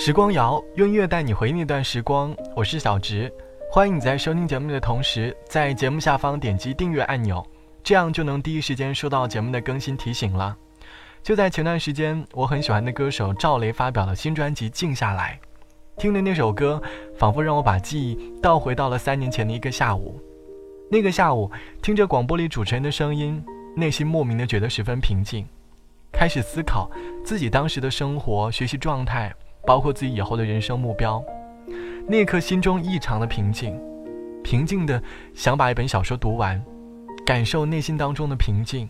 时光谣用音乐带你回忆那段时光，我是小植，欢迎你在收听节目的同时，在节目下方点击订阅按钮，这样就能第一时间收到节目的更新提醒了。就在前段时间，我很喜欢的歌手赵雷发表了新专辑《静下来》，听的那首歌，仿佛让我把记忆倒回到了三年前的一个下午。那个下午，听着广播里主持人的声音，内心莫名的觉得十分平静，开始思考自己当时的生活、学习状态，包括自己以后的人生目标。那一刻，心中异常的平静，平静的想把一本小说读完，感受内心当中的平静。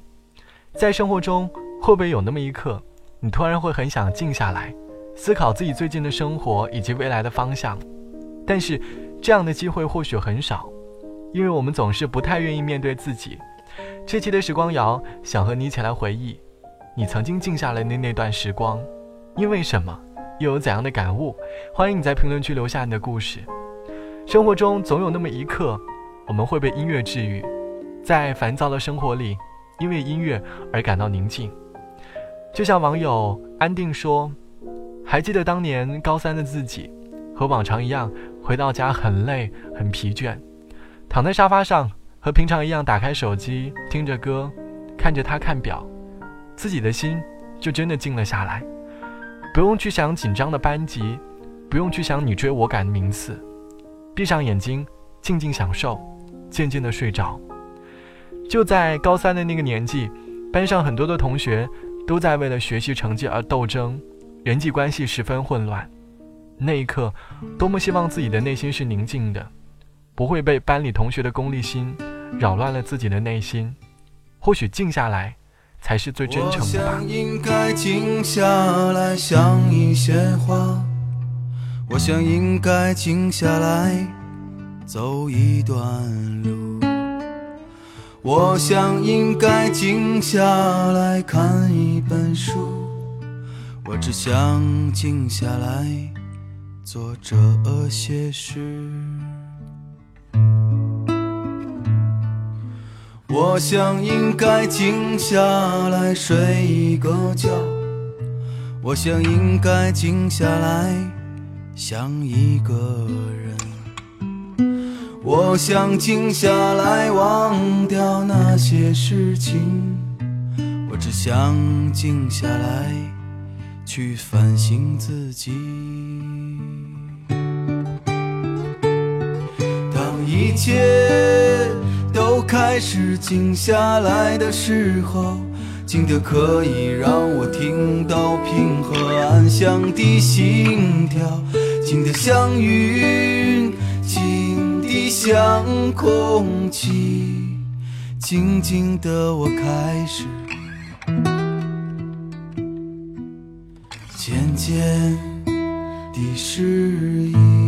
在生活中，会不会有那么一刻，你突然会很想静下来，思考自己最近的生活以及未来的方向？但是，这样的机会或许很少。因为我们总是不太愿意面对自己。这期的时光谣想和你一起来回忆，你曾经静下来的那段时光，因为什么，又有怎样的感悟？欢迎你在评论区留下你的故事。生活中总有那么一刻，我们会被音乐治愈，在烦躁的生活里，因为音乐而感到宁静。就像网友安定说：“还记得当年高三的自己，和往常一样，回到家很累很疲倦。”躺在沙发上，和平常一样，打开手机，听着歌，看着他看表，自己的心就真的静了下来，不用去想紧张的班级，不用去想你追我赶的名次，闭上眼睛，静静享受，渐渐的睡着。就在高三的那个年纪，班上很多的同学都在为了学习成绩而斗争，人际关系十分混乱。那一刻，多么希望自己的内心是宁静的。不会被班里同学的功利心扰乱了自己的内心，或许静下来才是最真诚的吧。我想应该静下来想一些话，我想应该静下来走一段路，我想应该静下来看一本书，我只想静下来做这些事。我想应该静下来睡一个觉，我想应该静下来想一个人，我想静下来忘掉那些事情，我只想静下来去反省自己。当一切。开始静下来的时候，静的可以让我听到平和安详的心跳，静的像云，静的像空气，静静的我开始渐渐的适应。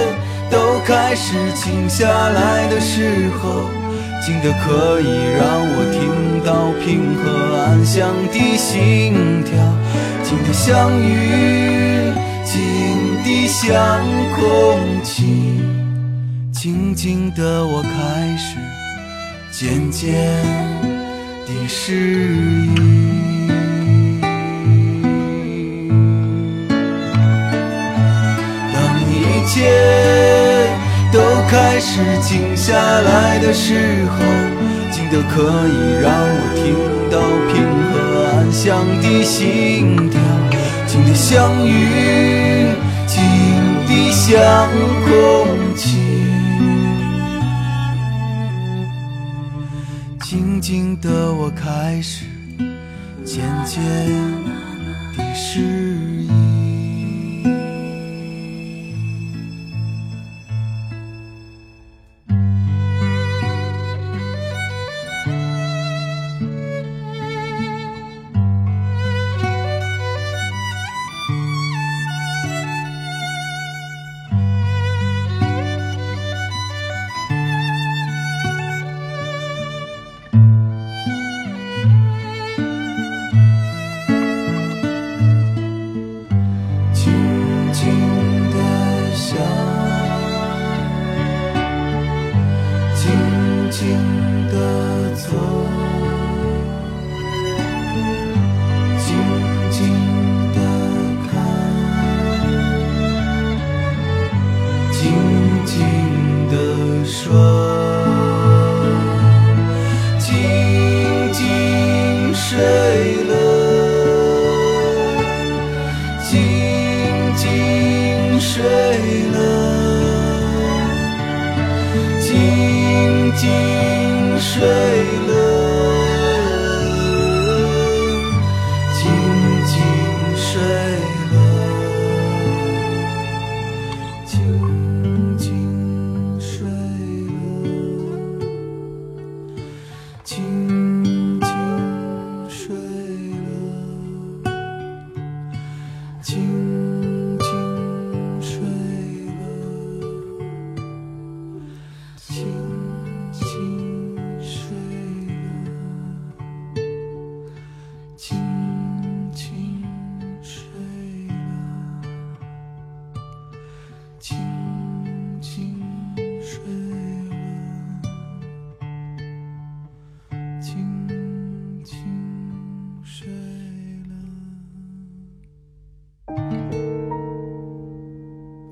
开始静下来的时候，静的可以让我听到平和安详的心跳，静的像雨，静的像空气，静静的我开始渐渐的适应。是静下来的时候，静的可以让我听到平和安详的心跳，静的像云，静的像。空气。静静的我开始渐渐地失。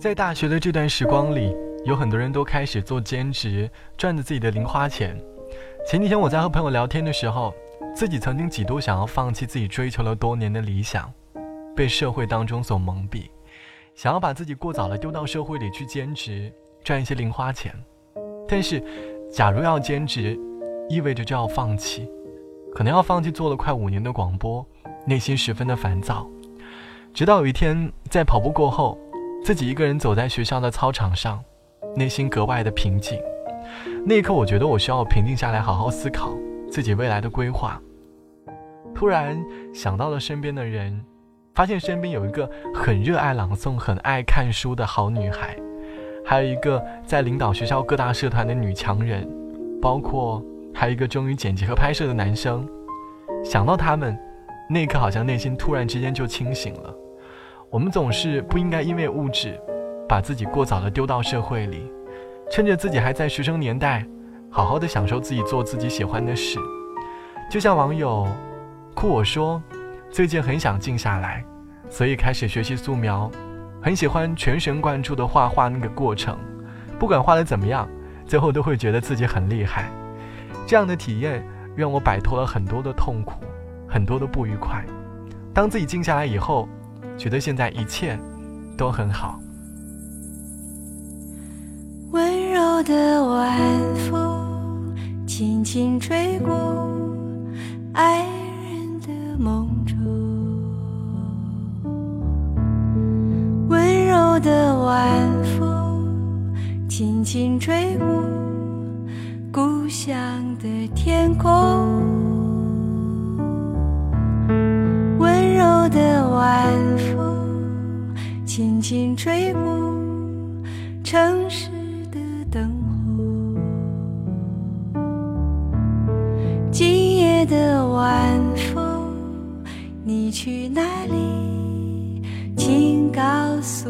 在大学的这段时光里，有很多人都开始做兼职，赚着自己的零花钱。前几天我在和朋友聊天的时候，自己曾经几度想要放弃自己追求了多年的理想，被社会当中所蒙蔽，想要把自己过早的丢到社会里去兼职，赚一些零花钱。但是，假如要兼职，意味着就要放弃，可能要放弃做了快五年的广播，内心十分的烦躁。直到有一天，在跑步过后。自己一个人走在学校的操场上，内心格外的平静。那一刻，我觉得我需要平静下来，好好思考自己未来的规划。突然想到了身边的人，发现身边有一个很热爱朗诵、很爱看书的好女孩，还有一个在领导学校各大社团的女强人，包括还有一个忠于剪辑和拍摄的男生。想到他们，那一刻好像内心突然之间就清醒了。我们总是不应该因为物质，把自己过早的丢到社会里，趁着自己还在学生年代，好好的享受自己做自己喜欢的事。就像网友酷我说，最近很想静下来，所以开始学习素描，很喜欢全神贯注的画画那个过程，不管画的怎么样，最后都会觉得自己很厉害。这样的体验让我摆脱了很多的痛苦，很多的不愉快。当自己静下来以后。觉得现在一切都很好。温柔的晚风轻轻吹过爱人的梦中，温柔的晚风轻轻吹过故乡的天空，的晚风。轻轻吹过城市的灯火，今夜的晚风，你去哪里？请告诉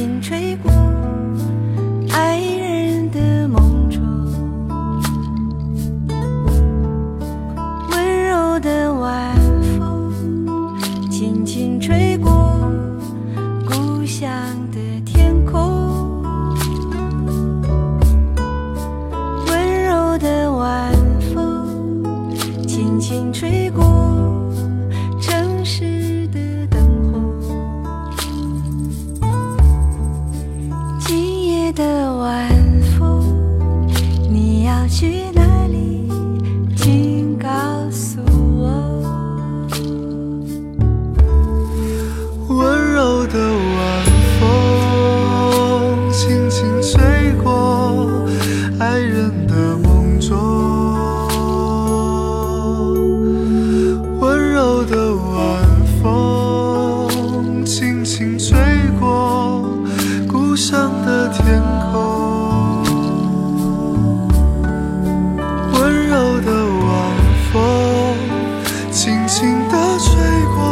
风吹过爱去。轻的吹过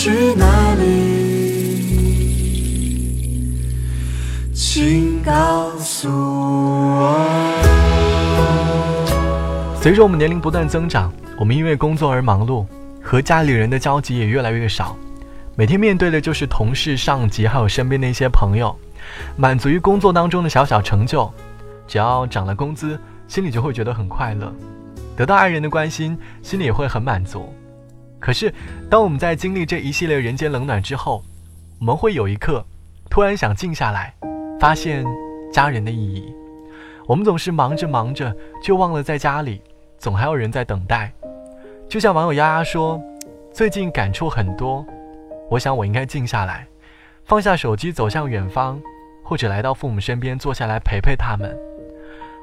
去哪里？请告诉我。随着我们年龄不断增长，我们因为工作而忙碌，和家里人的交集也越来越少，每天面对的就是同事、上级，还有身边的一些朋友。满足于工作当中的小小成就，只要涨了工资，心里就会觉得很快乐；得到爱人的关心，心里也会很满足。可是，当我们在经历这一系列人间冷暖之后，我们会有一刻突然想静下来，发现家人的意义。我们总是忙着忙着，就忘了在家里总还有人在等待。就像网友丫丫说：“最近感触很多，我想我应该静下来，放下手机，走向远方。”或者来到父母身边坐下来陪陪他们，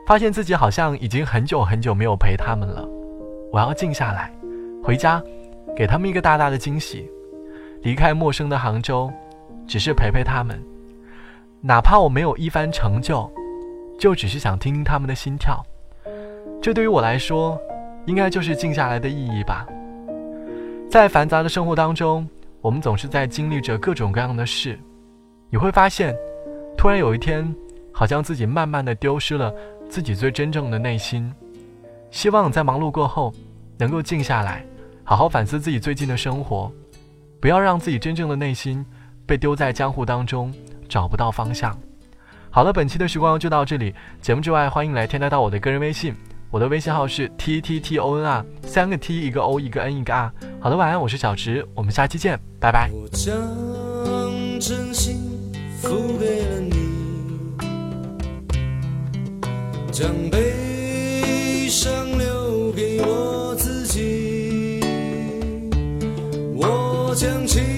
发现自己好像已经很久很久没有陪他们了。我要静下来，回家，给他们一个大大的惊喜。离开陌生的杭州，只是陪陪他们，哪怕我没有一番成就，就只是想听听他们的心跳。这对于我来说，应该就是静下来的意义吧。在繁杂的生活当中，我们总是在经历着各种各样的事，你会发现。突然有一天，好像自己慢慢的丢失了自己最真正的内心。希望在忙碌过后，能够静下来，好好反思自己最近的生活，不要让自己真正的内心被丢在江湖当中，找不到方向。好了，本期的时光就到这里，节目之外欢迎来添加到我的个人微信。我的微信号是 t t t o n r 三个 t 一个 o 一个 n 一个 r。好的，晚安，我是小直，我们下期见，拜拜。将悲伤留给我自。想起。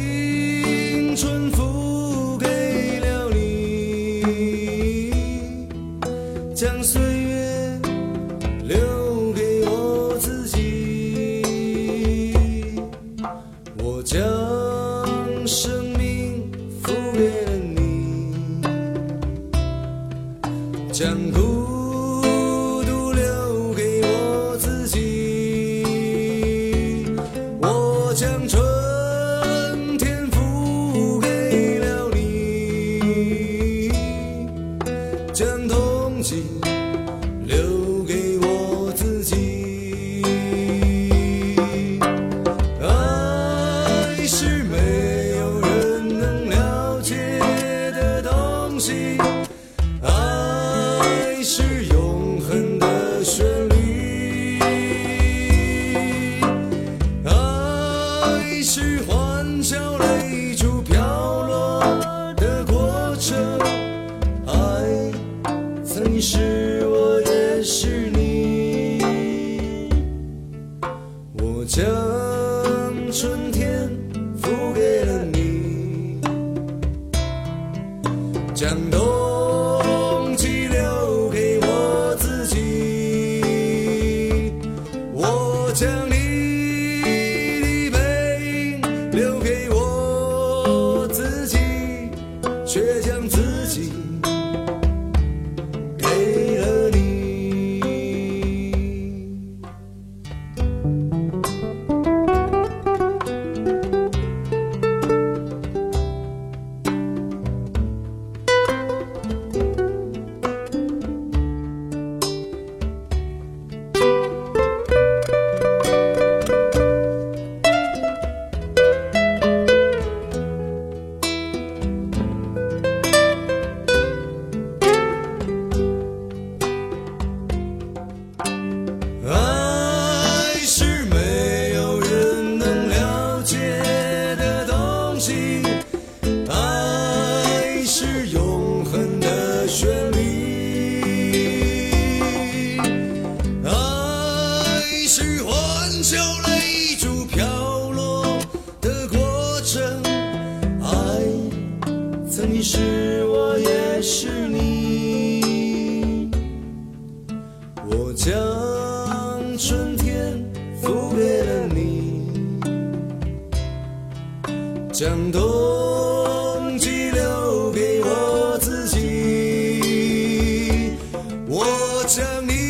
是你，我将春天付给了你，将。我将你